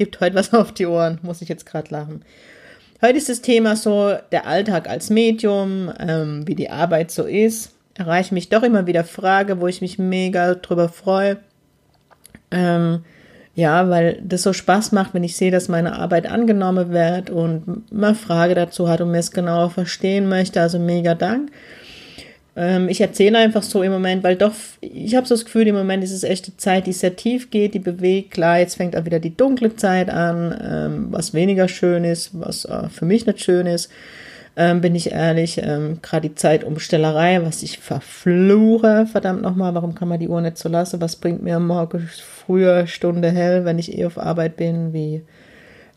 Gibt heute was auf die Ohren, muss ich jetzt gerade lachen. Heute ist das Thema so der Alltag als Medium, ähm, wie die Arbeit so ist. Erreiche mich doch immer wieder Frage, wo ich mich mega drüber freue. Ähm, ja, weil das so Spaß macht, wenn ich sehe, dass meine Arbeit angenommen wird und man Frage dazu hat und mir es genauer verstehen möchte. Also mega Dank. Ähm, ich erzähle einfach so im Moment, weil doch, ich habe so das Gefühl, im Moment ist es echt eine Zeit, die sehr tief geht, die bewegt. Klar, jetzt fängt auch wieder die dunkle Zeit an, ähm, was weniger schön ist, was äh, für mich nicht schön ist. Ähm, bin ich ehrlich, ähm, gerade die Zeitumstellerei, was ich verfluche, verdammt nochmal, warum kann man die Uhr nicht so lassen? Was bringt mir morgen früher Stunde hell, wenn ich eh auf Arbeit bin, wie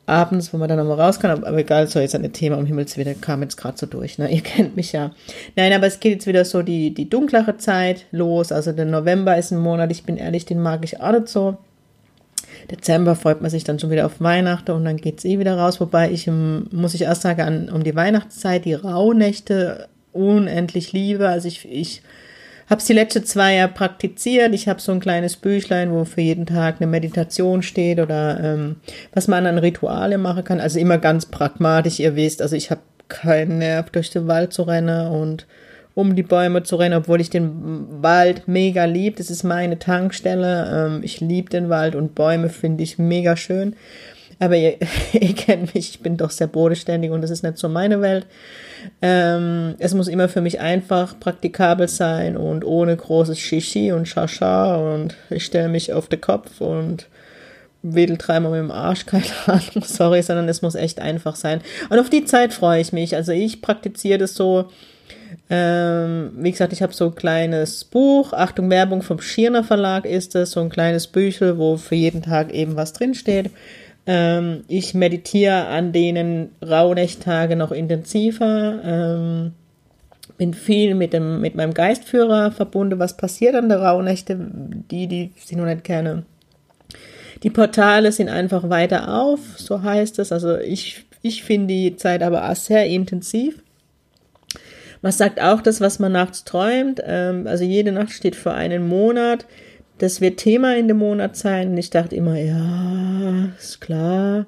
abends, wo man dann nochmal raus kann. Aber egal, soll jetzt ein Thema um Himmels Willen, kam jetzt gerade so durch. Ne? Ihr kennt mich ja. Nein, aber es geht jetzt wieder so die, die dunklere Zeit los. Also der November ist ein Monat, ich bin ehrlich, den mag ich auch nicht so. Dezember freut man sich dann schon wieder auf Weihnachten und dann geht's eh wieder raus. Wobei ich, muss ich erst sagen, an, um die Weihnachtszeit die Rauhnächte unendlich liebe. Also ich, ich habe es die letzten zwei Jahre praktiziert. Ich habe so ein kleines Büchlein, wo für jeden Tag eine Meditation steht oder ähm, was man an Rituale machen kann. Also immer ganz pragmatisch, ihr wisst. Also ich habe keinen Nerv, durch den Wald zu rennen und um die Bäume zu rennen, obwohl ich den Wald mega lieb. Das ist meine Tankstelle. Ähm, ich liebe den Wald und Bäume finde ich mega schön. Aber ihr, ihr kennt mich, ich bin doch sehr bodenständig und das ist nicht so meine Welt. Ähm, es muss immer für mich einfach praktikabel sein und ohne großes Shishi und Shasha und ich stelle mich auf den Kopf und wedel dreimal mit dem Arsch, keine Ahnung, sorry, sondern es muss echt einfach sein. Und auf die Zeit freue ich mich. Also ich praktiziere das so, ähm, wie gesagt, ich habe so ein kleines Buch, Achtung Werbung vom Schirner Verlag ist es, so ein kleines Büchel, wo für jeden Tag eben was drinsteht. Ähm, ich meditiere an denen Rauhnächttage noch intensiver. Ähm, bin viel mit dem mit meinem Geistführer verbunden. Was passiert an der Rauhnächte? Die, die sie noch nicht kennen. Die Portale sind einfach weiter auf, so heißt es. Also ich, ich finde die Zeit aber auch sehr intensiv. Man sagt auch das, was man nachts träumt. Ähm, also jede Nacht steht für einen Monat. Das wird Thema in dem Monat sein. Und ich dachte immer, ja, ist klar.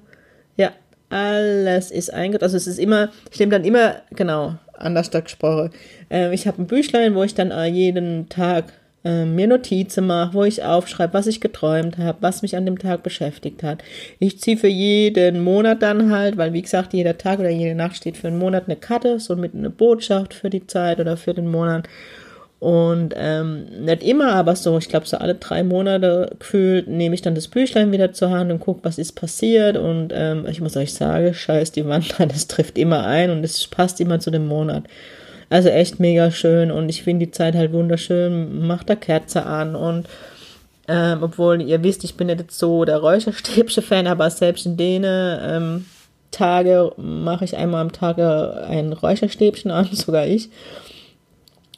Ja, alles ist eingetragen. Also es ist immer, ich nehme dann immer, genau, anders gesprochen. Äh, ich habe ein Büchlein, wo ich dann jeden Tag äh, mir Notizen mache, wo ich aufschreibe, was ich geträumt habe, was mich an dem Tag beschäftigt hat. Ich ziehe für jeden Monat dann halt, weil wie gesagt, jeder Tag oder jede Nacht steht für einen Monat eine Karte, so mit einer Botschaft für die Zeit oder für den Monat. Und ähm, nicht immer, aber so, ich glaube, so alle drei Monate gefühlt nehme ich dann das Büchlein wieder zur Hand und gucke, was ist passiert. Und ähm, ich muss euch sagen, scheiß die Wand, das trifft immer ein und es passt immer zu dem Monat. Also echt mega schön und ich finde die Zeit halt wunderschön. Macht da Kerze an und ähm, obwohl ihr wisst, ich bin nicht so der Räucherstäbchen-Fan, aber selbst in denen ähm, Tage mache ich einmal am Tag ein Räucherstäbchen an, sogar ich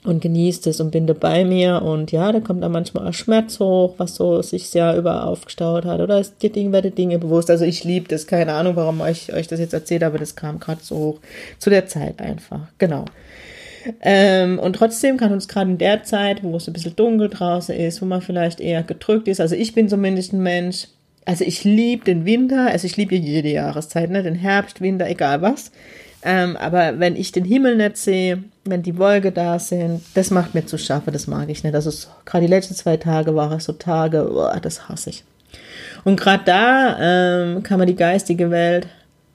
und genieße es und bin bei mir. Und ja, da kommt dann manchmal auch Schmerz hoch, was so sich sehr über aufgestaut hat. Oder es dir Dinge, werde Dinge bewusst. Also ich liebe das, keine Ahnung, warum ich euch das jetzt erzählt, aber das kam gerade so hoch. Zu der Zeit einfach, genau. Ähm, und trotzdem kann uns gerade in der Zeit, wo es ein bisschen dunkel draußen ist, wo man vielleicht eher gedrückt ist, also ich bin zumindest ein Mensch, also ich liebe den Winter, also ich liebe jede Jahreszeit, ne, den Herbst, Winter, egal was. Ähm, aber wenn ich den Himmel nicht sehe, wenn die Wolke da sind, das macht mir zu schaffen, das mag ich nicht. Also gerade die letzten zwei Tage waren so Tage, oh, das hasse ich. Und gerade da ähm, kann man die geistige Welt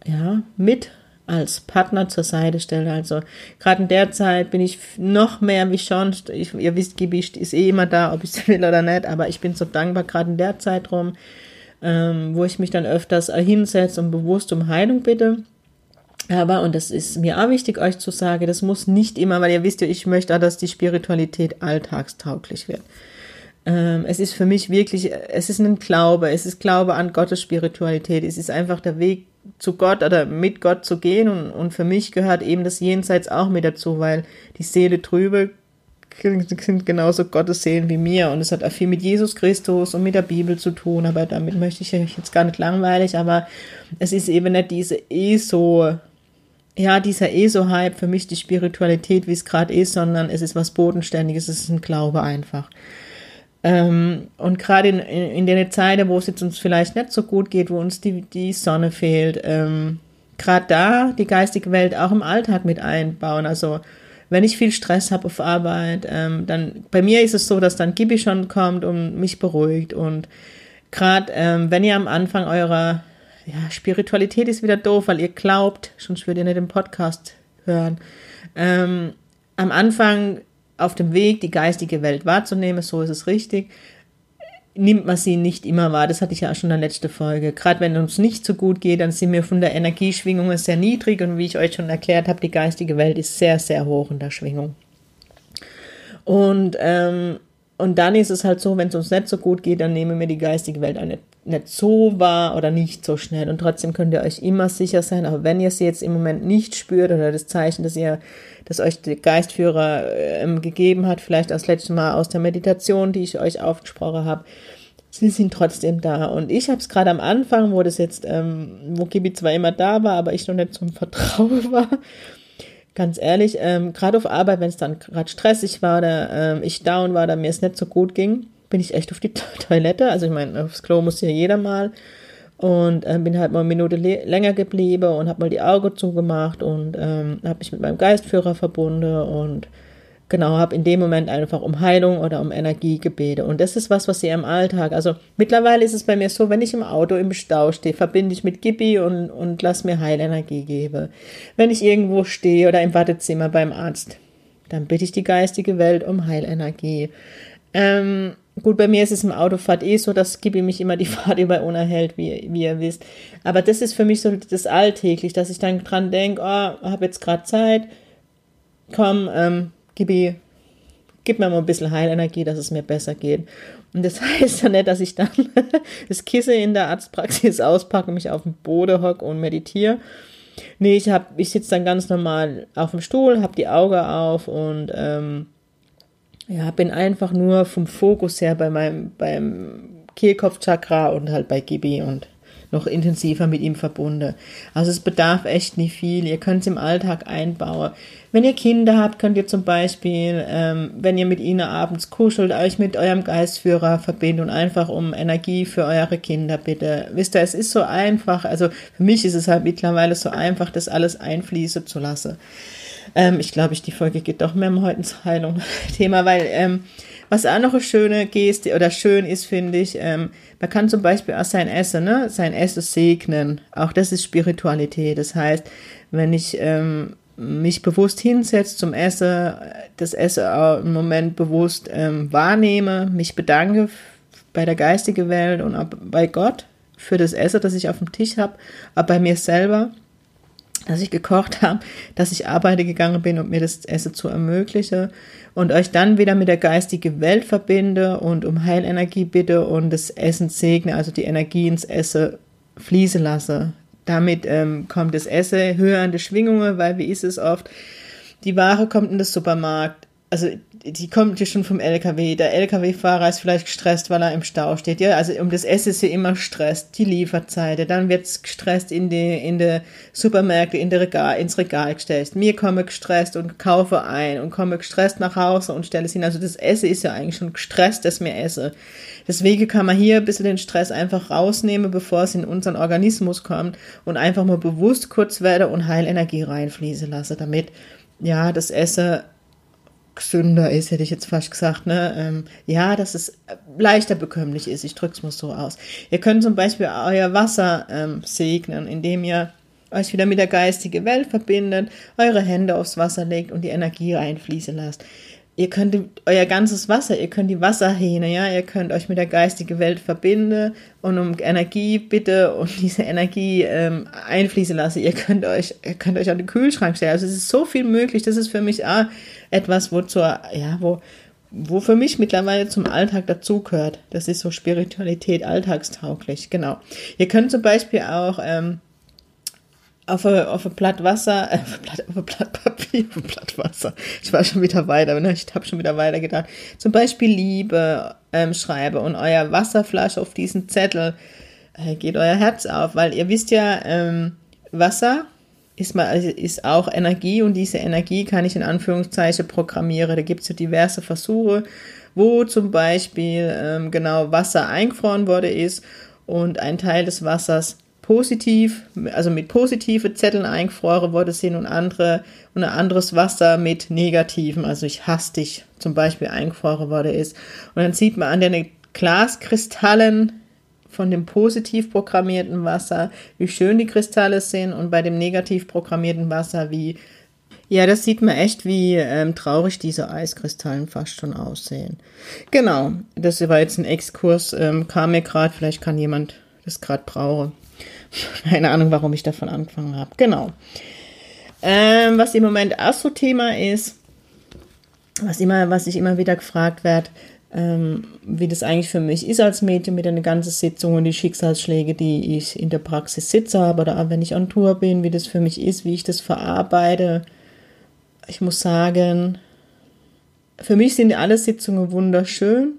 ja mit als Partner zur Seite stellen. Also gerade in der Zeit bin ich noch mehr wie schon. Ich, ihr wisst, Gibi ist eh immer da, ob ich es will oder nicht, aber ich bin so dankbar, gerade in der Zeit rum, ähm, wo ich mich dann öfters hinsetze und bewusst um Heilung bitte. Aber, und das ist mir auch wichtig, euch zu sagen, das muss nicht immer, weil ihr wisst ja, ich möchte auch, dass die Spiritualität alltagstauglich wird. Ähm, es ist für mich wirklich, es ist ein Glaube, es ist Glaube an Gottes Spiritualität, es ist einfach der Weg zu Gott oder mit Gott zu gehen. Und, und für mich gehört eben das Jenseits auch mit dazu, weil die Seele trübe sind genauso Gottes Seelen wie mir. Und es hat auch viel mit Jesus Christus und mit der Bibel zu tun. Aber damit möchte ich euch jetzt gar nicht langweilig. Aber es ist eben nicht diese ESO, ja, dieser ESO-Hype für mich die Spiritualität, wie es gerade ist, sondern es ist was Bodenständiges, es ist ein Glaube einfach. Ähm, und gerade in, in, in der Zeit, wo es jetzt uns vielleicht nicht so gut geht, wo uns die, die Sonne fehlt, ähm, gerade da die geistige Welt auch im Alltag mit einbauen. Also wenn ich viel Stress habe auf Arbeit, ähm, dann bei mir ist es so, dass dann Gibi schon kommt und mich beruhigt. Und gerade ähm, wenn ihr am Anfang eurer ja, Spiritualität ist wieder doof, weil ihr glaubt, sonst würdet ihr nicht den Podcast hören. Ähm, am Anfang auf dem Weg, die geistige Welt wahrzunehmen, so ist es richtig, nimmt man sie nicht immer wahr. Das hatte ich ja auch schon in der letzten Folge. Gerade wenn uns nicht so gut geht, dann sind wir von der Energieschwingung sehr niedrig und wie ich euch schon erklärt habe, die geistige Welt ist sehr, sehr hoch in der Schwingung. Und, ähm, und dann ist es halt so, wenn es uns nicht so gut geht, dann nehmen wir die geistige Welt auch nicht, nicht so wahr oder nicht so schnell. Und trotzdem könnt ihr euch immer sicher sein, auch wenn ihr sie jetzt im Moment nicht spürt oder das Zeichen, dass ihr das euch der Geistführer ähm, gegeben hat, vielleicht das letzte Mal aus der Meditation, die ich euch aufgesprochen habe. Sie sind trotzdem da. Und ich habe es gerade am Anfang, wo das jetzt, ähm, wo Gibi zwar immer da war, aber ich noch nicht zum Vertrauen war. Ganz ehrlich, ähm, gerade auf Arbeit, wenn es dann gerade stressig war oder ähm, ich down war oder mir es nicht so gut ging, bin ich echt auf die Toilette. Also ich meine, aufs Klo muss ja jeder mal und äh, bin halt mal eine Minute länger geblieben und habe mal die Augen zugemacht und ähm, habe mich mit meinem Geistführer verbunden und genau, habe in dem Moment einfach um Heilung oder um Energie gebeten. Und das ist was, was ihr im Alltag, also mittlerweile ist es bei mir so, wenn ich im Auto im Stau stehe, verbinde ich mit Gibi und, und lass mir Heilenergie geben. Wenn ich irgendwo stehe oder im Wartezimmer beim Arzt, dann bitte ich die geistige Welt um Heilenergie. Ähm, Gut, bei mir ist es im Autofahrt eh so, dass Gibi mich immer die Fahrt über unerhält, wie, wie ihr wisst. Aber das ist für mich so das alltäglich, dass ich dann dran denke, oh, habe jetzt gerade Zeit, komm, ähm, Gibi, gib mir mal ein bisschen Heilenergie, dass es mir besser geht. Und das heißt ja nicht, dass ich dann das Kissen in der Arztpraxis auspacke, mich auf den Boden hocke und meditiere. Nee, ich, ich sitze dann ganz normal auf dem Stuhl, habe die Augen auf und ähm, ja, bin einfach nur vom Fokus her bei meinem, beim Kehlkopfchakra und halt bei Gibi und noch intensiver mit ihm verbunden. Also es bedarf echt nicht viel. Ihr könnt es im Alltag einbauen. Wenn ihr Kinder habt, könnt ihr zum Beispiel, ähm, wenn ihr mit ihnen abends kuschelt, euch mit eurem Geistführer verbinden und einfach um Energie für eure Kinder bitte. Wisst ihr, es ist so einfach. Also für mich ist es halt mittlerweile so einfach, das alles einfließen zu lassen. Ähm, ich glaube, ich die Folge geht doch mehr um Heilung Thema, weil ähm, was auch noch eine schöne Geste oder schön ist, finde ich, ähm, man kann zum Beispiel auch sein Essen, ne, sein Essen segnen. Auch das ist Spiritualität. Das heißt, wenn ich ähm, mich bewusst hinsetze zum Essen, das Essen auch im Moment bewusst ähm, wahrnehme, mich bedanke bei der geistigen Welt und auch bei Gott für das Essen, das ich auf dem Tisch habe, aber bei mir selber dass ich gekocht habe, dass ich arbeite gegangen bin und mir das Essen zu ermögliche und euch dann wieder mit der geistigen Welt verbinde und um Heilenergie bitte und das Essen segne, also die Energie ins Essen fließen lasse. Damit ähm, kommt das Essen höher an die Schwingungen, weil wie ist es oft, die Ware kommt in den Supermarkt, also die kommt ja schon vom LKW. Der LKW-Fahrer ist vielleicht gestresst, weil er im Stau steht. Ja, also um das Essen ist ja immer Stress, die Lieferzeiten. Dann wird's gestresst in die, in die Supermärkte, in die Regal, ins Regal gestellt. Mir komme gestresst und kaufe ein und komme gestresst nach Hause und stelle es hin. Also das Essen ist ja eigentlich schon gestresst, dass mir esse. Deswegen kann man hier ein bisschen den Stress einfach rausnehmen, bevor es in unseren Organismus kommt und einfach mal bewusst kurz werde und Heilenergie reinfließen lasse, damit ja, das Essen gesünder ist, hätte ich jetzt fast gesagt, ne? Ähm, ja, dass es leichter bekömmlich ist. Ich drücke es mal so aus. Ihr könnt zum Beispiel euer Wasser ähm, segnen, indem ihr euch wieder mit der geistigen Welt verbindet, eure Hände aufs Wasser legt und die Energie reinfließen lasst. Ihr könnt euer ganzes Wasser, ihr könnt die Wasserhähne, ja, ihr könnt euch mit der geistigen Welt verbinden und um Energie bitte und diese Energie ähm, einfließen lassen. Ihr könnt euch, ihr könnt euch an den Kühlschrank stellen. Also es ist so viel möglich. Das ist für mich auch etwas, wo zur, ja, wo, wo für mich mittlerweile zum Alltag dazugehört. Das ist so Spiritualität alltagstauglich, genau. Ihr könnt zum Beispiel auch ähm, auf ein, auf ein Blatt Wasser, auf, ein Blatt, auf ein Blatt Papier, auf ein Blatt Wasser. Ich war schon wieder weiter, ne? ich habe schon wieder weiter gedacht. Zum Beispiel Liebe ähm, schreibe und euer Wasserflasche auf diesen Zettel äh, geht euer Herz auf, weil ihr wisst ja, ähm, Wasser ist, mal, also ist auch Energie und diese Energie kann ich in Anführungszeichen programmieren. Da gibt es ja diverse Versuche, wo zum Beispiel ähm, genau Wasser eingefroren wurde ist und ein Teil des Wassers positiv, also mit positive Zetteln eingefroren wurde sind und andere und ein anderes Wasser mit negativen, also ich hasse dich zum Beispiel eingefroren wurde ist. Und dann sieht man an den Glaskristallen von dem positiv programmierten Wasser, wie schön die Kristalle sind und bei dem negativ programmierten Wasser, wie ja, das sieht man echt, wie ähm, traurig diese Eiskristallen fast schon aussehen. Genau, das war jetzt ein Exkurs, ähm, kam mir gerade, vielleicht kann jemand das gerade brauchen. Keine Ahnung, warum ich davon angefangen habe. Genau. Ähm, was im Moment auch so Thema ist, was immer, was ich immer wieder gefragt werde, ähm, wie das eigentlich für mich ist als Medium mit einer ganzen Sitzung und die Schicksalsschläge, die ich in der Praxis sitze habe oder auch wenn ich on Tour bin, wie das für mich ist, wie ich das verarbeite. Ich muss sagen, für mich sind alle Sitzungen wunderschön.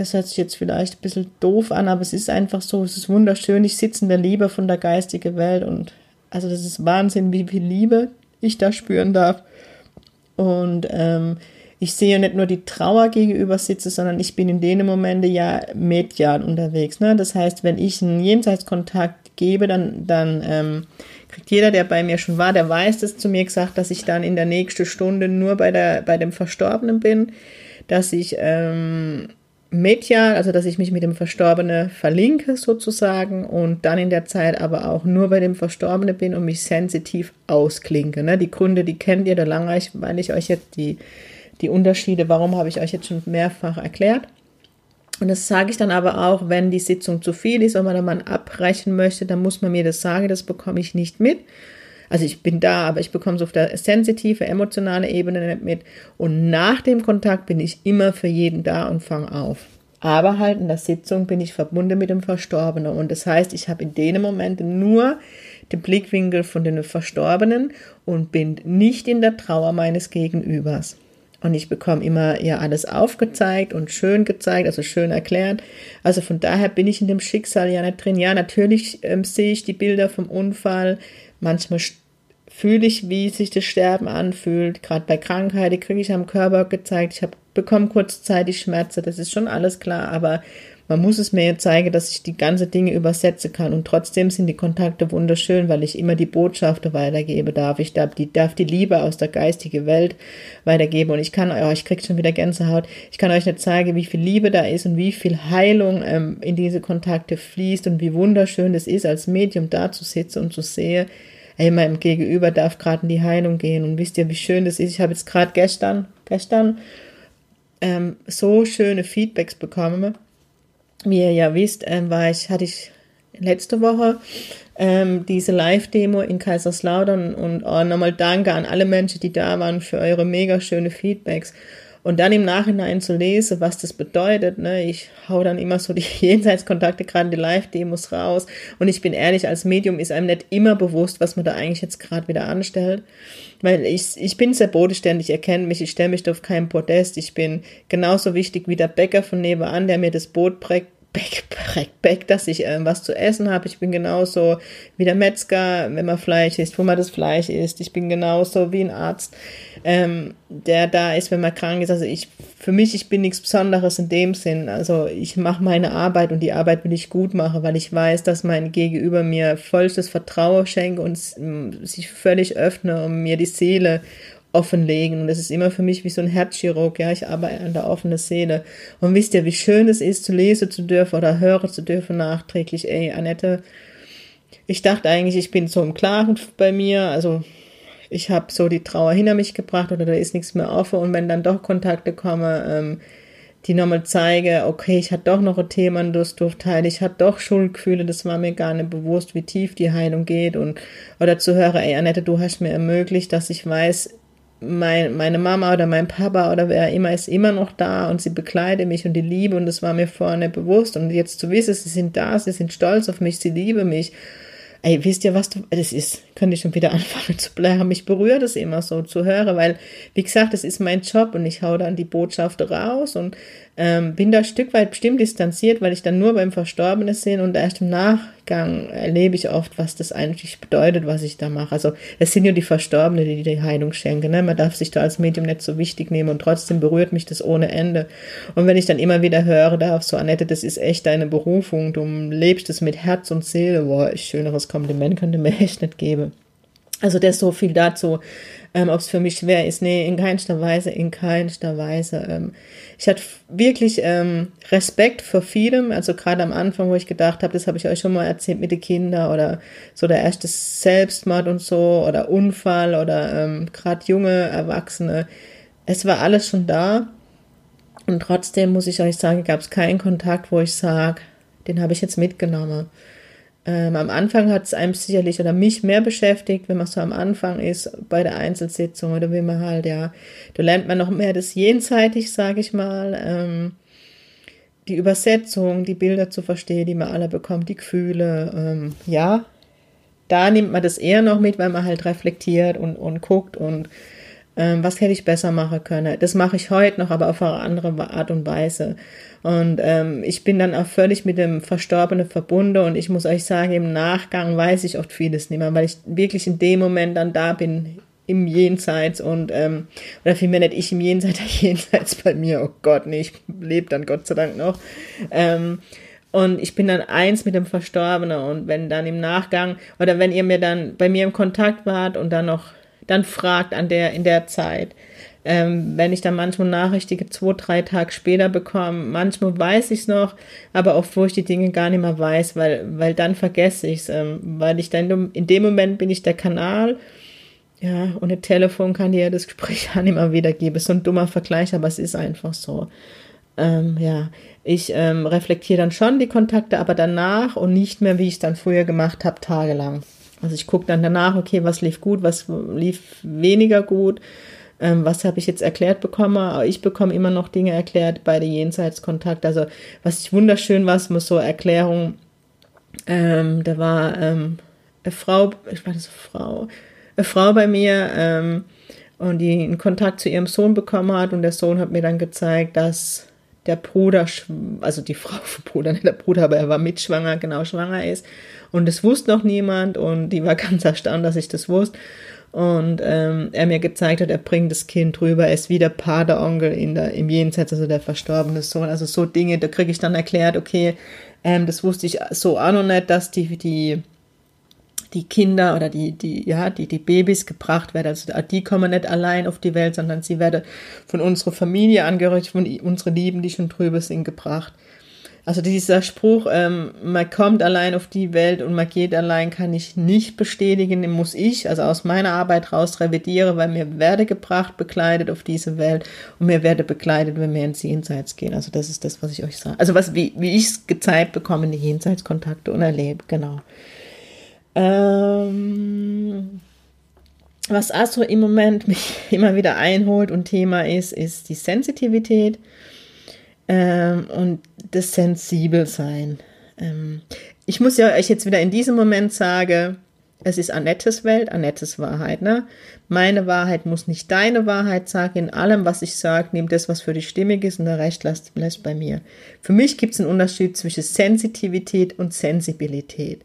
Es hört sich jetzt vielleicht ein bisschen doof an, aber es ist einfach so, es ist wunderschön. Ich sitze in der Liebe von der geistigen Welt und also das ist Wahnsinn, wie viel Liebe ich da spüren darf. Und ähm, ich sehe nicht nur die Trauer gegenüber sitze, sondern ich bin in den Momenten ja medial unterwegs. Ne? Das heißt, wenn ich einen Jenseitskontakt gebe, dann, dann ähm, kriegt jeder, der bei mir schon war, der weiß das zu mir gesagt, dass ich dann in der nächsten Stunde nur bei, der, bei dem Verstorbenen bin, dass ich ähm, medial, also dass ich mich mit dem Verstorbenen verlinke sozusagen und dann in der Zeit aber auch nur bei dem Verstorbenen bin und mich sensitiv ausklinke. Ne? Die Gründe, die kennt ihr, da langweilig, weil ich euch jetzt die die Unterschiede, warum habe ich euch jetzt schon mehrfach erklärt. Und das sage ich dann aber auch, wenn die Sitzung zu viel ist und man dann mal abbrechen möchte, dann muss man mir das sagen, das bekomme ich nicht mit. Also ich bin da, aber ich bekomme es auf der sensitive, emotionale Ebene nicht mit. Und nach dem Kontakt bin ich immer für jeden da und fange auf. Aber halt in der Sitzung bin ich verbunden mit dem Verstorbenen. Und das heißt, ich habe in den Momenten nur den Blickwinkel von den Verstorbenen und bin nicht in der Trauer meines Gegenübers. Und ich bekomme immer ja alles aufgezeigt und schön gezeigt, also schön erklärt. Also von daher bin ich in dem Schicksal ja nicht drin. Ja, natürlich ähm, sehe ich die Bilder vom Unfall. Manchmal fühle ich, wie sich das Sterben anfühlt. Gerade bei Krankheit, die kriege ich am Körper gezeigt. Ich habe bekomme kurzzeitig Schmerzen, das ist schon alles klar. Aber man muss es mir zeigen, dass ich die ganze Dinge übersetzen kann und trotzdem sind die Kontakte wunderschön, weil ich immer die Botschaften weitergebe darf. Ich darf die, darf die Liebe aus der geistigen Welt weitergeben und ich kann, oh, ich krieg schon wieder Gänsehaut, ich kann euch nicht zeigen, wie viel Liebe da ist und wie viel Heilung ähm, in diese Kontakte fließt und wie wunderschön es ist, als Medium da zu sitzen und zu sehen, ey, meinem Gegenüber darf gerade in die Heilung gehen und wisst ihr, wie schön das ist. Ich habe jetzt gerade gestern, gestern ähm, so schöne Feedbacks bekommen wie ihr ja wisst, ähm, war ich, hatte ich letzte Woche ähm, diese Live-Demo in Kaiserslautern und oh, nochmal danke an alle Menschen, die da waren, für eure mega schöne Feedbacks. Und dann im Nachhinein zu lesen, was das bedeutet, ne, ich hau dann immer so die Jenseitskontakte, gerade die Live-Demos raus. Und ich bin ehrlich, als Medium ist einem nicht immer bewusst, was man da eigentlich jetzt gerade wieder anstellt. Weil ich, ich bin sehr bodenständig, ihr kennt mich, ich stelle mich auf keinen Podest. Ich bin genauso wichtig wie der Bäcker von nebenan, der mir das Brot prägt, Back, back, back, dass ich äh, was zu essen habe. Ich bin genauso wie der Metzger, wenn man Fleisch isst, wo man das Fleisch isst. Ich bin genauso wie ein Arzt, ähm, der da ist, wenn man krank ist. Also ich, für mich, ich bin nichts Besonderes in dem Sinn. Also ich mache meine Arbeit und die Arbeit will ich gut machen, weil ich weiß, dass mein Gegenüber mir vollstes Vertrauen schenkt und sich völlig öffne und mir die Seele offenlegen. Und das ist immer für mich wie so ein Herzchirurg. Ja, ich arbeite an der offenen Seele. Und wisst ihr, wie schön es ist, zu lesen zu dürfen oder hören zu dürfen nachträglich. Ey, Annette, ich dachte eigentlich, ich bin so im Klaren bei mir. Also, ich habe so die Trauer hinter mich gebracht oder da ist nichts mehr offen. Und wenn dann doch Kontakte kommen, ähm, die nochmal zeige, okay, ich hatte doch noch ein Thema Durstdurfteil, ich hatte doch Schuldgefühle, das war mir gar nicht bewusst, wie tief die Heilung geht und oder zu hören, ey Annette, du hast mir ermöglicht, dass ich weiß, mein, meine Mama oder mein Papa oder wer immer ist immer noch da und sie bekleidet mich und die Liebe und das war mir nicht bewusst und jetzt zu wissen, sie sind da, sie sind stolz auf mich, sie lieben mich. ey, wisst ihr, was du, das ist, könnte ich schon wieder anfangen zu bleiben. Mich berührt es immer so zu hören, weil, wie gesagt, das ist mein Job und ich hau dann die Botschaft raus und ähm, bin da ein Stück weit bestimmt distanziert, weil ich dann nur beim Verstorbenen sehe und erst im Nachgang erlebe ich oft, was das eigentlich bedeutet, was ich da mache. Also es sind ja die Verstorbenen, die die Heilung schenken. Ne? Man darf sich da als Medium nicht so wichtig nehmen und trotzdem berührt mich das ohne Ende. Und wenn ich dann immer wieder höre, darf so Annette, das ist echt deine Berufung, du lebst es mit Herz und Seele, boah, schöneres Kompliment könnte mir echt nicht geben. Also das so viel dazu, ähm, ob es für mich schwer ist. Nee, in keinster Weise, in keinster Weise. Ähm, ich hatte wirklich ähm, Respekt vor vielem. Also gerade am Anfang, wo ich gedacht habe, das habe ich euch schon mal erzählt mit den Kindern oder so der erste Selbstmord und so oder Unfall oder ähm, gerade junge Erwachsene. Es war alles schon da. Und trotzdem muss ich euch sagen, gab es keinen Kontakt, wo ich sage, den habe ich jetzt mitgenommen. Ähm, am Anfang hat es einem sicherlich oder mich mehr beschäftigt, wenn man so am Anfang ist bei der Einzelsitzung oder wie man halt, ja, da lernt man noch mehr das jenseitig, sage ich mal, ähm, die Übersetzung, die Bilder zu verstehen, die man alle bekommt, die Gefühle, ähm, ja, da nimmt man das eher noch mit, weil man halt reflektiert und, und guckt und ähm, was hätte ich besser machen können. Das mache ich heute noch, aber auf eine andere Art und Weise. Und ähm, ich bin dann auch völlig mit dem Verstorbenen verbunden und ich muss euch sagen, im Nachgang weiß ich oft vieles nicht mehr, weil ich wirklich in dem Moment dann da bin, im Jenseits und ähm, oder vielmehr nicht ich im Jenseits, der Jenseits bei mir, oh Gott, nee, ich lebe dann Gott sei Dank noch. Ähm, und ich bin dann eins mit dem Verstorbenen und wenn dann im Nachgang oder wenn ihr mir dann bei mir im Kontakt wart und dann noch dann fragt an der in der Zeit, ähm, wenn ich dann manchmal Nachrichten zwei, drei Tage später bekomme, manchmal weiß ich es noch, aber oft, wo ich die Dinge gar nicht mehr weiß, weil, weil dann vergesse ich es, ähm, weil ich dann, in dem Moment bin ich der Kanal, ja, ohne Telefon kann dir das Gespräch auch nicht mehr wiedergeben. Ist so ein dummer Vergleich, aber es ist einfach so. Ähm, ja, ich ähm, reflektiere dann schon die Kontakte, aber danach und nicht mehr, wie ich es dann früher gemacht habe, tagelang. Also ich gucke dann danach, okay, was lief gut, was lief weniger gut ähm, was habe ich jetzt erklärt bekommen? Ich bekomme immer noch Dinge erklärt bei der Jenseitskontakt. Also was ich wunderschön war, muss so Erklärung, ähm, da war ähm, eine Frau, ich meine so Frau, eine Frau bei mir ähm, und die einen Kontakt zu ihrem Sohn bekommen hat und der Sohn hat mir dann gezeigt, dass der Bruder, also die Frau vom Bruder, nicht der Bruder, aber er war mitschwanger, genau schwanger ist. Und das wusste noch niemand und die war ganz erstaunt, dass ich das wusste und ähm, er mir gezeigt hat, er bringt das Kind rüber, er ist wie der Pateronkel in der, im Jenseits, also der verstorbene Sohn. Also so Dinge, da kriege ich dann erklärt, okay, ähm, das wusste ich so auch noch nicht, dass die, die, die Kinder oder die, die, ja, die, die Babys gebracht werden. Also die kommen nicht allein auf die Welt, sondern sie werden von unserer Familie angehörig, von unseren Lieben, die schon drüber sind, gebracht. Also dieser Spruch, ähm, man kommt allein auf die Welt und man geht allein, kann ich nicht bestätigen, den muss ich, also aus meiner Arbeit raus revidiere, weil mir werde gebracht, bekleidet auf diese Welt und mir werde bekleidet, wenn wir ins Jenseits gehen. Also das ist das, was ich euch sage. Also was, wie, wie ich es gezeigt bekomme, die Jenseitskontakte und erlebe, genau. Ähm, was also im Moment mich immer wieder einholt und Thema ist, ist die Sensitivität ähm, und das Sensibelsein. Ähm, ich muss ja euch jetzt wieder in diesem Moment sagen, es ist Annettes Welt, Annettes Wahrheit. Ne? Meine Wahrheit muss nicht deine Wahrheit sagen. In allem, was ich sage, nimm das, was für dich stimmig ist und der Recht lässt, lässt bei mir. Für mich gibt es einen Unterschied zwischen Sensitivität und Sensibilität.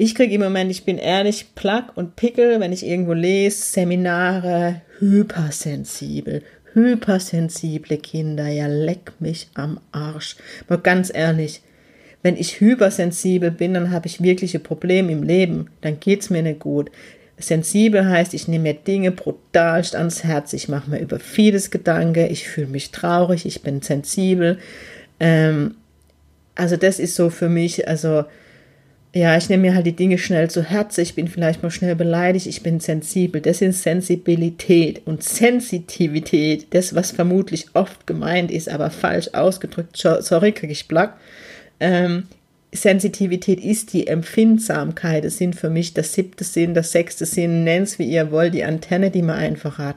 Ich kriege im Moment, ich bin ehrlich, Plack und Pickel, wenn ich irgendwo lese, Seminare, hypersensibel, hypersensible Kinder, ja leck mich am Arsch. Mal ganz ehrlich, wenn ich hypersensibel bin, dann habe ich wirkliche Probleme im Leben, dann geht's mir nicht gut. Sensibel heißt, ich nehme mir Dinge brutalst ans Herz, ich mache mir über vieles Gedanken, ich fühle mich traurig, ich bin sensibel. Ähm, also das ist so für mich, also ja, ich nehme mir halt die Dinge schnell zu Herzen, ich bin vielleicht mal schnell beleidigt, ich bin sensibel. Das ist Sensibilität und Sensitivität, das, was vermutlich oft gemeint ist, aber falsch ausgedrückt, sorry, kriege ich Black. Ähm, Sensitivität ist die Empfindsamkeit. Es sind für mich das siebte Sinn, das sechste Sinn, nennt's wie ihr wollt, die Antenne, die man einfach hat.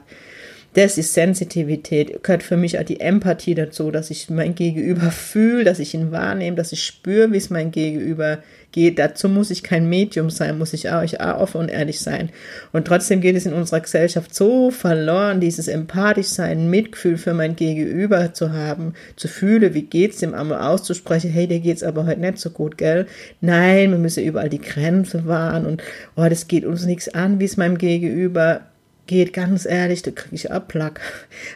Das ist Sensitivität, gehört für mich auch die Empathie dazu, dass ich mein Gegenüber fühle, dass ich ihn wahrnehme, dass ich spüre, wie es mein Gegenüber geht. Dazu muss ich kein Medium sein, muss ich auch, ich auch offen und ehrlich sein. Und trotzdem geht es in unserer Gesellschaft so verloren, dieses empathisch sein, Mitgefühl für mein Gegenüber zu haben, zu fühlen, wie geht's dem einmal auszusprechen, hey, dir geht's aber heute nicht so gut, gell? Nein, wir müssen überall die Grenze wahren und oh, das geht uns nichts an, wie es meinem Gegenüber geht, ganz ehrlich, da kriege ich Abplack.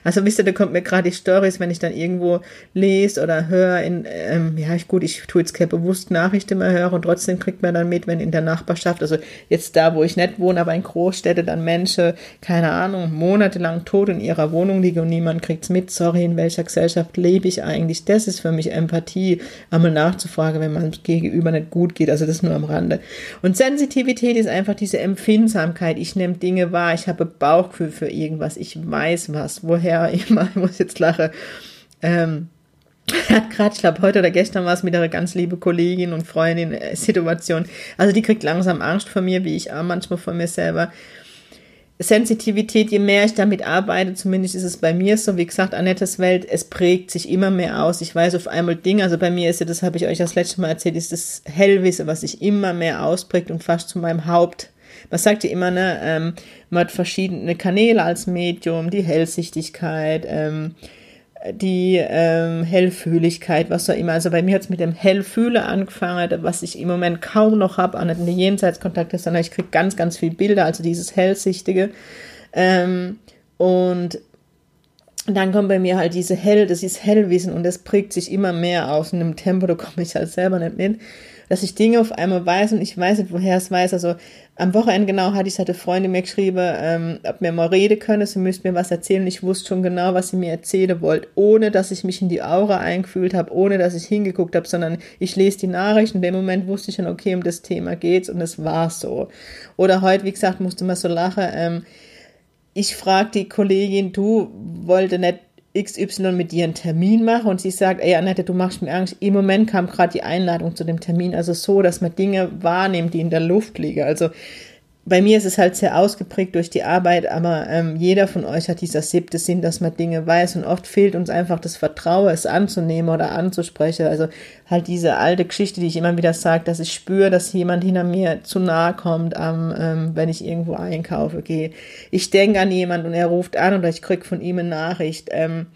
Also wisst ihr, da kommt mir gerade die Stories, wenn ich dann irgendwo lese oder höre, in, ähm, ja, ich, gut, ich tue jetzt keine bewusst Nachrichten mehr hören und trotzdem kriegt man dann mit, wenn in der Nachbarschaft, also jetzt da, wo ich nicht wohne, aber in Großstädte dann Menschen, keine Ahnung, monatelang tot in ihrer Wohnung liegen und niemand kriegt's mit, sorry, in welcher Gesellschaft lebe ich eigentlich? Das ist für mich Empathie, einmal nachzufragen, wenn man gegenüber nicht gut geht, also das nur am Rande. Und Sensitivität ist einfach diese Empfindsamkeit, ich nehme Dinge wahr, ich habe Bauchgefühl für irgendwas, ich weiß was, woher immer, ich muss jetzt lachen. Ähm, hat gerade, ich glaube, heute oder gestern war es mit einer ganz liebe Kollegin und Freundin äh, Situation. Also die kriegt langsam Angst vor mir, wie ich auch manchmal vor mir selber. Sensitivität, je mehr ich damit arbeite, zumindest ist es bei mir so, wie gesagt, Annettes Welt, es prägt sich immer mehr aus. Ich weiß auf einmal Dinge, also bei mir ist ja, das habe ich euch das letzte Mal erzählt, ist das Hellwisse, was sich immer mehr ausprägt und fast zu meinem Haupt man sagt ja immer, ne, ähm, man hat verschiedene Kanäle als Medium, die Hellsichtigkeit, ähm, die ähm, Hellfühligkeit, was auch immer. Also bei mir hat es mit dem Hellfühle angefangen, was ich im Moment kaum noch habe, an den Jenseitskontakte, sondern ich kriege ganz, ganz viele Bilder, also dieses Hellsichtige. Ähm, und dann kommt bei mir halt diese Hell, das ist Hellwissen und das prägt sich immer mehr aus in einem Tempo, da komme ich halt selber nicht mit dass ich Dinge auf einmal weiß und ich weiß nicht, woher es weiß. Also am Wochenende genau hatte ich, hatte Freunde mir geschrieben, ähm, ob mir mal reden können, sie müssten mir was erzählen. Ich wusste schon genau, was sie mir erzählen wollt, ohne dass ich mich in die Aura eingefühlt habe, ohne dass ich hingeguckt habe, sondern ich lese die Nachrichten. In dem Moment wusste ich schon, okay, um das Thema geht's und es war so. Oder heute, wie gesagt, musste man so lachen. Ähm, ich frage die Kollegin, du wollte nicht XY mit dir einen Termin mache und sie sagt, ey Annette, du machst mir Angst. Im Moment kam gerade die Einladung zu dem Termin. Also so, dass man Dinge wahrnimmt, die in der Luft liegen. Also bei mir ist es halt sehr ausgeprägt durch die Arbeit, aber ähm, jeder von euch hat dieser siebte Sinn, dass man Dinge weiß und oft fehlt uns einfach das Vertrauen, es anzunehmen oder anzusprechen. Also halt diese alte Geschichte, die ich immer wieder sage, dass ich spüre, dass jemand hinter mir zu nahe kommt, ähm, ähm, wenn ich irgendwo einkaufe gehe. Ich denke an jemand und er ruft an oder ich krieg von ihm eine Nachricht. Ähm,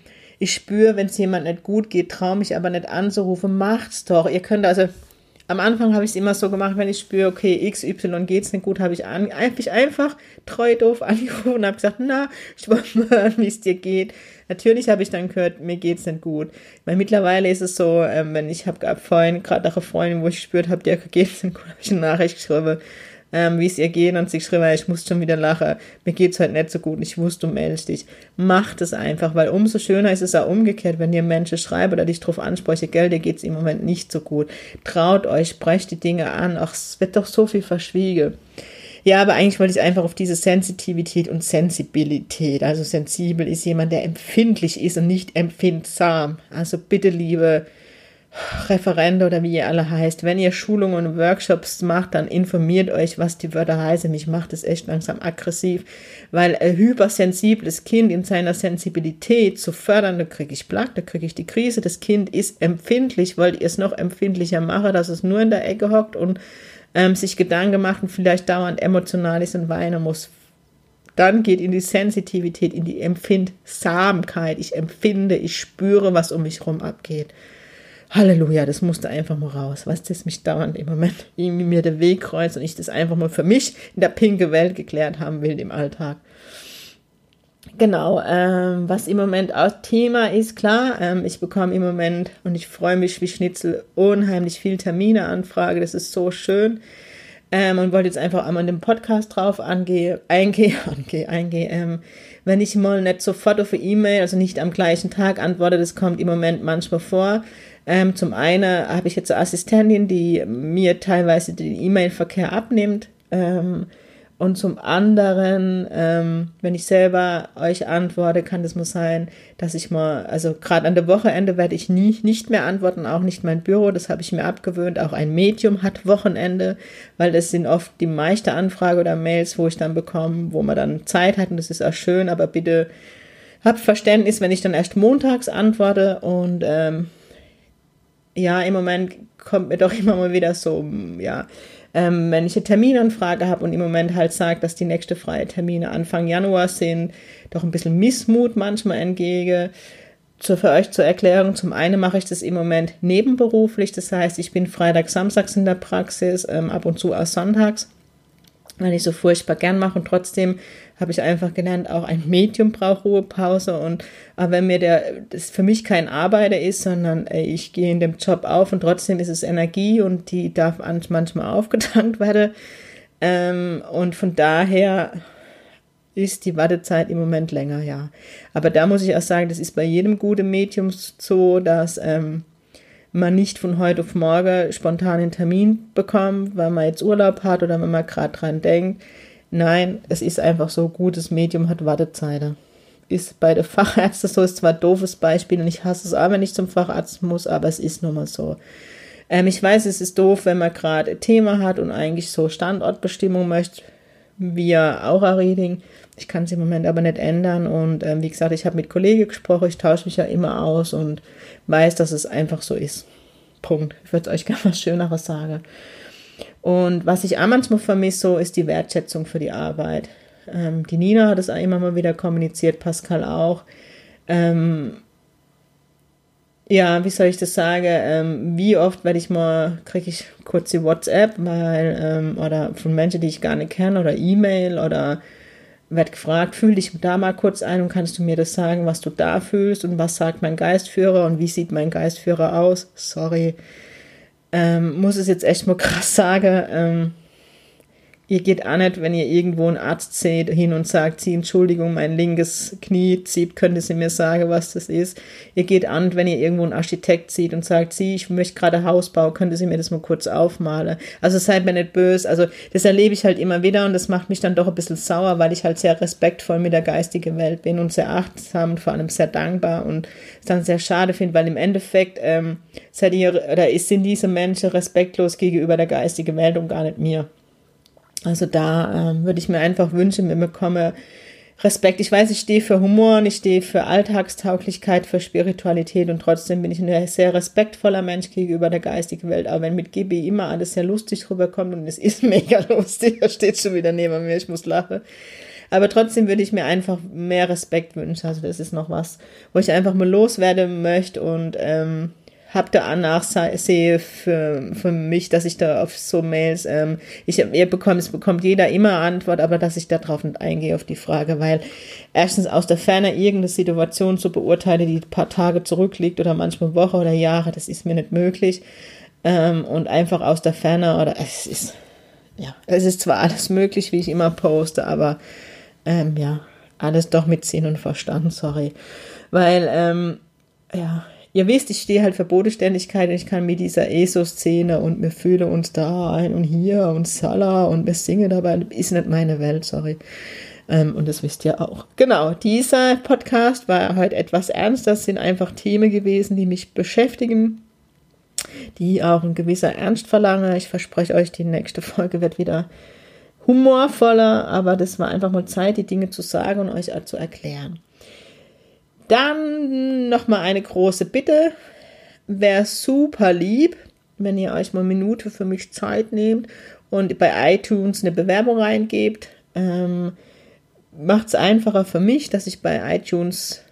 ich spüre, wenn es jemand nicht gut geht, traue mich aber nicht anzurufen, macht's doch. Ihr könnt also am Anfang habe ich es immer so gemacht, wenn ich spüre, okay, XY geht's nicht gut, habe ich an, einfach, einfach treu doof angerufen und habe gesagt, na, ich wollte mal hören, wie es dir geht. Natürlich habe ich dann gehört, mir geht's nicht gut. Weil mittlerweile ist es so, ähm, wenn ich habe vorhin gerade nach einer Freundin, wo ich gespürt habe, dir geht's nicht gut, habe ich eine Nachricht geschrieben, ähm, wie es ihr geht und sie schrieb, ich muss schon wieder lachen, mir geht's heute nicht so gut ich wusste, du meldest dich. Macht es einfach, weil umso schöner ist es auch umgekehrt, wenn ihr Menschen schreibt oder dich drauf anspreche, gell, dir geht's im Moment nicht so gut. Traut euch, sprecht die Dinge an, ach, es wird doch so viel verschwiegen. Ja, aber eigentlich wollte ich einfach auf diese Sensitivität und Sensibilität. Also sensibel ist jemand, der empfindlich ist und nicht empfindsam. Also bitte, liebe Referente oder wie ihr alle heißt, wenn ihr Schulungen und Workshops macht, dann informiert euch, was die Wörter heißen. Mich macht es echt langsam aggressiv, weil ein hypersensibles Kind in seiner Sensibilität zu fördern, da kriege ich Plack, da kriege ich die Krise. Das Kind ist empfindlich, wollt ihr es noch empfindlicher machen, dass es nur in der Ecke hockt und ähm, sich Gedanken macht und vielleicht dauernd emotional ist und weinen muss. Dann geht in die Sensitivität, in die Empfindsamkeit. Ich empfinde, ich spüre, was um mich herum abgeht. Halleluja, das musste einfach mal raus. Was das mich dauernd im Moment irgendwie mir der Weg kreuzt und ich das einfach mal für mich in der pinke Welt geklärt haben will im Alltag. Genau, ähm, was im Moment auch Thema ist, klar, ähm, ich bekomme im Moment und ich freue mich wie Schnitzel unheimlich viel Termineanfrage, das ist so schön. Ähm, und wollte jetzt einfach einmal in dem Podcast drauf angehe, eingehe, angehe, eingehe, ähm, wenn ich mal nicht sofort auf E-Mail, also nicht am gleichen Tag antworte, das kommt im Moment manchmal vor, ähm, zum einen habe ich jetzt eine Assistentin, die mir teilweise den E-Mail-Verkehr abnimmt. Ähm, und zum anderen, ähm, wenn ich selber euch antworte, kann das mal sein, dass ich mal, also gerade an der Wochenende werde ich nie, nicht mehr antworten, auch nicht mein Büro, das habe ich mir abgewöhnt. Auch ein Medium hat Wochenende, weil das sind oft die meiste Anfrage oder Mails, wo ich dann bekomme, wo man dann Zeit hat und das ist auch schön, aber bitte Habt Verständnis, wenn ich dann erst montags antworte und ähm, ja, im Moment kommt mir doch immer mal wieder so, ja, ähm, wenn ich eine Terminanfrage habe und im Moment halt sagt, dass die nächste freie Termine Anfang Januar sind, doch ein bisschen Missmut manchmal entgege. Zu, für euch zur Erklärung, zum einen mache ich das im Moment nebenberuflich, das heißt, ich bin Freitag, Samstags in der Praxis, ähm, ab und zu auch sonntags weil ich so furchtbar gern mache. Und trotzdem habe ich einfach gelernt, auch ein Medium braucht Ruhepause. Und aber wenn mir der das für mich kein Arbeiter ist, sondern ey, ich gehe in dem Job auf und trotzdem ist es Energie und die darf manchmal aufgetankt werden. Ähm, und von daher ist die Wartezeit im Moment länger, ja. Aber da muss ich auch sagen, das ist bei jedem guten Medium so, dass ähm, man nicht von heute auf morgen spontan einen Termin bekommt, weil man jetzt Urlaub hat oder wenn man gerade dran denkt. Nein, es ist einfach so, gutes Medium hat Wartezeiten. Ist bei der Fachärzte so, ist zwar ein doofes Beispiel und ich hasse es auch, wenn ich zum Facharzt muss, aber es ist nun mal so. Ähm, ich weiß, es ist doof, wenn man gerade ein Thema hat und eigentlich so Standortbestimmung möchte, wie Aura Reading. Ich kann es im Moment aber nicht ändern. Und ähm, wie gesagt, ich habe mit Kollegen gesprochen, ich tausche mich ja immer aus und weiß, dass es einfach so ist. Punkt. Ich würde euch gerne was Schöneres sagen. Und was ich auch manchmal vermisse, so ist die Wertschätzung für die Arbeit. Ähm, die Nina hat es immer mal wieder kommuniziert, Pascal auch. Ähm, ja, wie soll ich das sagen? Ähm, wie oft werde ich mal, kriege ich kurz die WhatsApp, weil, ähm, oder von Menschen, die ich gar nicht kenne, oder E-Mail oder werd gefragt, fühl dich da mal kurz ein und kannst du mir das sagen, was du da fühlst und was sagt mein Geistführer und wie sieht mein Geistführer aus? Sorry, ähm, muss es jetzt echt mal krass sagen. Ähm, Ihr geht auch nicht, wenn ihr irgendwo einen Arzt seht, hin und sagt, sie, Entschuldigung, mein linkes Knie zieht, könnte sie mir sagen, was das ist. Ihr geht an, wenn ihr irgendwo einen Architekt seht und sagt, sie, ich möchte gerade Haus bauen, könnte sie mir das mal kurz aufmalen. Also seid mir nicht böse. Also das erlebe ich halt immer wieder und das macht mich dann doch ein bisschen sauer, weil ich halt sehr respektvoll mit der geistigen Welt bin und sehr achtsam und vor allem sehr dankbar und es dann sehr schade finde, weil im Endeffekt ähm, seid ihr, oder sind diese Menschen respektlos gegenüber der geistigen Welt und gar nicht mir. Also da ähm, würde ich mir einfach wünschen, wir bekommen Respekt. Ich weiß, ich stehe für Humor und ich stehe für Alltagstauglichkeit, für Spiritualität und trotzdem bin ich ein sehr respektvoller Mensch gegenüber der geistigen Welt. Aber wenn mit GB immer alles sehr lustig rüberkommt und es ist mega lustig, da steht schon wieder neben mir, ich muss lachen. Aber trotzdem würde ich mir einfach mehr Respekt wünschen. Also das ist noch was, wo ich einfach mal loswerden möchte und ähm, habe da Nachsehe für, für mich, dass ich da auf so Mails, ähm, ich ihr bekommt, es bekommt jeder immer Antwort, aber dass ich da drauf nicht eingehe auf die Frage, weil erstens aus der Ferne irgendeine Situation zu beurteilen, die ein paar Tage zurückliegt oder manchmal Woche oder Jahre, das ist mir nicht möglich. Ähm, und einfach aus der Ferne oder es ist, ja, es ist zwar alles möglich, wie ich immer poste, aber ähm, ja, alles doch mit Sinn und Verstand, sorry. Weil, ähm, ja, ihr wisst, ich stehe halt für Bodenständigkeit und ich kann mit dieser ESO-Szene und wir fühlen uns da ein und hier und Salah und wir singen dabei, ist nicht meine Welt, sorry. Ähm, und das wisst ihr auch. Genau, dieser Podcast war heute etwas ernster. Das sind einfach Themen gewesen, die mich beschäftigen, die auch ein gewisser Ernst verlangen. Ich verspreche euch, die nächste Folge wird wieder humorvoller, aber das war einfach mal Zeit, die Dinge zu sagen und euch zu erklären. Dann nochmal eine große Bitte. Wäre super lieb, wenn ihr euch mal eine Minute für mich Zeit nehmt und bei iTunes eine Bewerbung reingebt. Ähm, Macht es einfacher für mich, dass ich bei iTunes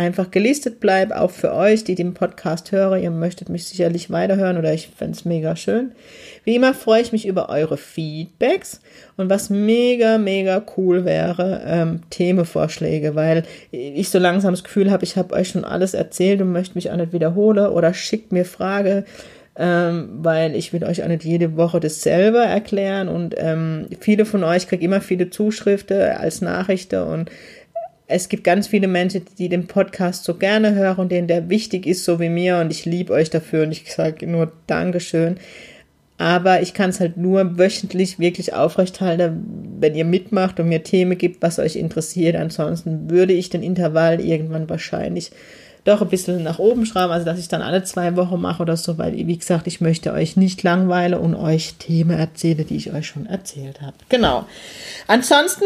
einfach gelistet bleibe, auch für euch, die den Podcast hören. Ihr möchtet mich sicherlich weiterhören oder ich fände es mega schön. Wie immer freue ich mich über eure Feedbacks und was mega, mega cool wäre, ähm, Themenvorschläge, weil ich so langsam das Gefühl habe, ich habe euch schon alles erzählt und möchte mich auch nicht wiederholen oder schickt mir Frage, ähm, weil ich will euch auch nicht jede Woche dasselbe erklären und ähm, viele von euch kriegen immer viele Zuschriften als Nachrichten und es gibt ganz viele Menschen, die den Podcast so gerne hören und denen der wichtig ist, so wie mir. Und ich liebe euch dafür und ich sage nur Dankeschön. Aber ich kann es halt nur wöchentlich wirklich aufrechthalten, wenn ihr mitmacht und mir Themen gibt, was euch interessiert. Ansonsten würde ich den Intervall irgendwann wahrscheinlich doch ein bisschen nach oben schrauben, also dass ich dann alle zwei Wochen mache oder so, weil, wie gesagt, ich möchte euch nicht langweilen und euch Themen erzählen, die ich euch schon erzählt habe. Genau. Ansonsten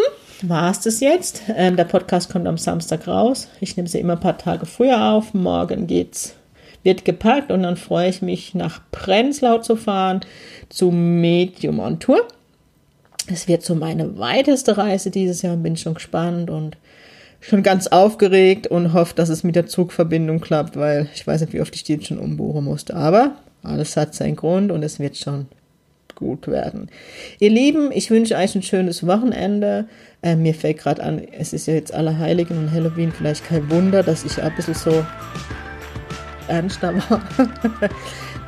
war es das jetzt. Ähm, der Podcast kommt am Samstag raus. Ich nehme sie immer ein paar Tage früher auf. Morgen geht's, wird gepackt und dann freue ich mich, nach Prenzlau zu fahren zu Medium on Tour. Es wird so meine weiteste Reise dieses Jahr bin schon gespannt und schon ganz aufgeregt und hoffe, dass es mit der Zugverbindung klappt, weil ich weiß nicht, wie oft ich die jetzt schon umbuchen musste. Aber alles hat seinen Grund und es wird schon gut werden. Ihr Lieben, ich wünsche euch ein schönes Wochenende. Äh, mir fällt gerade an, es ist ja jetzt Allerheiligen und Halloween, vielleicht kein Wunder, dass ich ein bisschen so ernster war.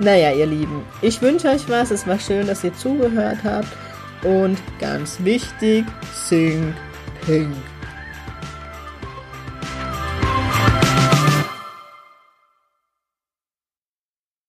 naja, ihr Lieben, ich wünsche euch was. Es war schön, dass ihr zugehört habt. Und ganz wichtig, singt pink.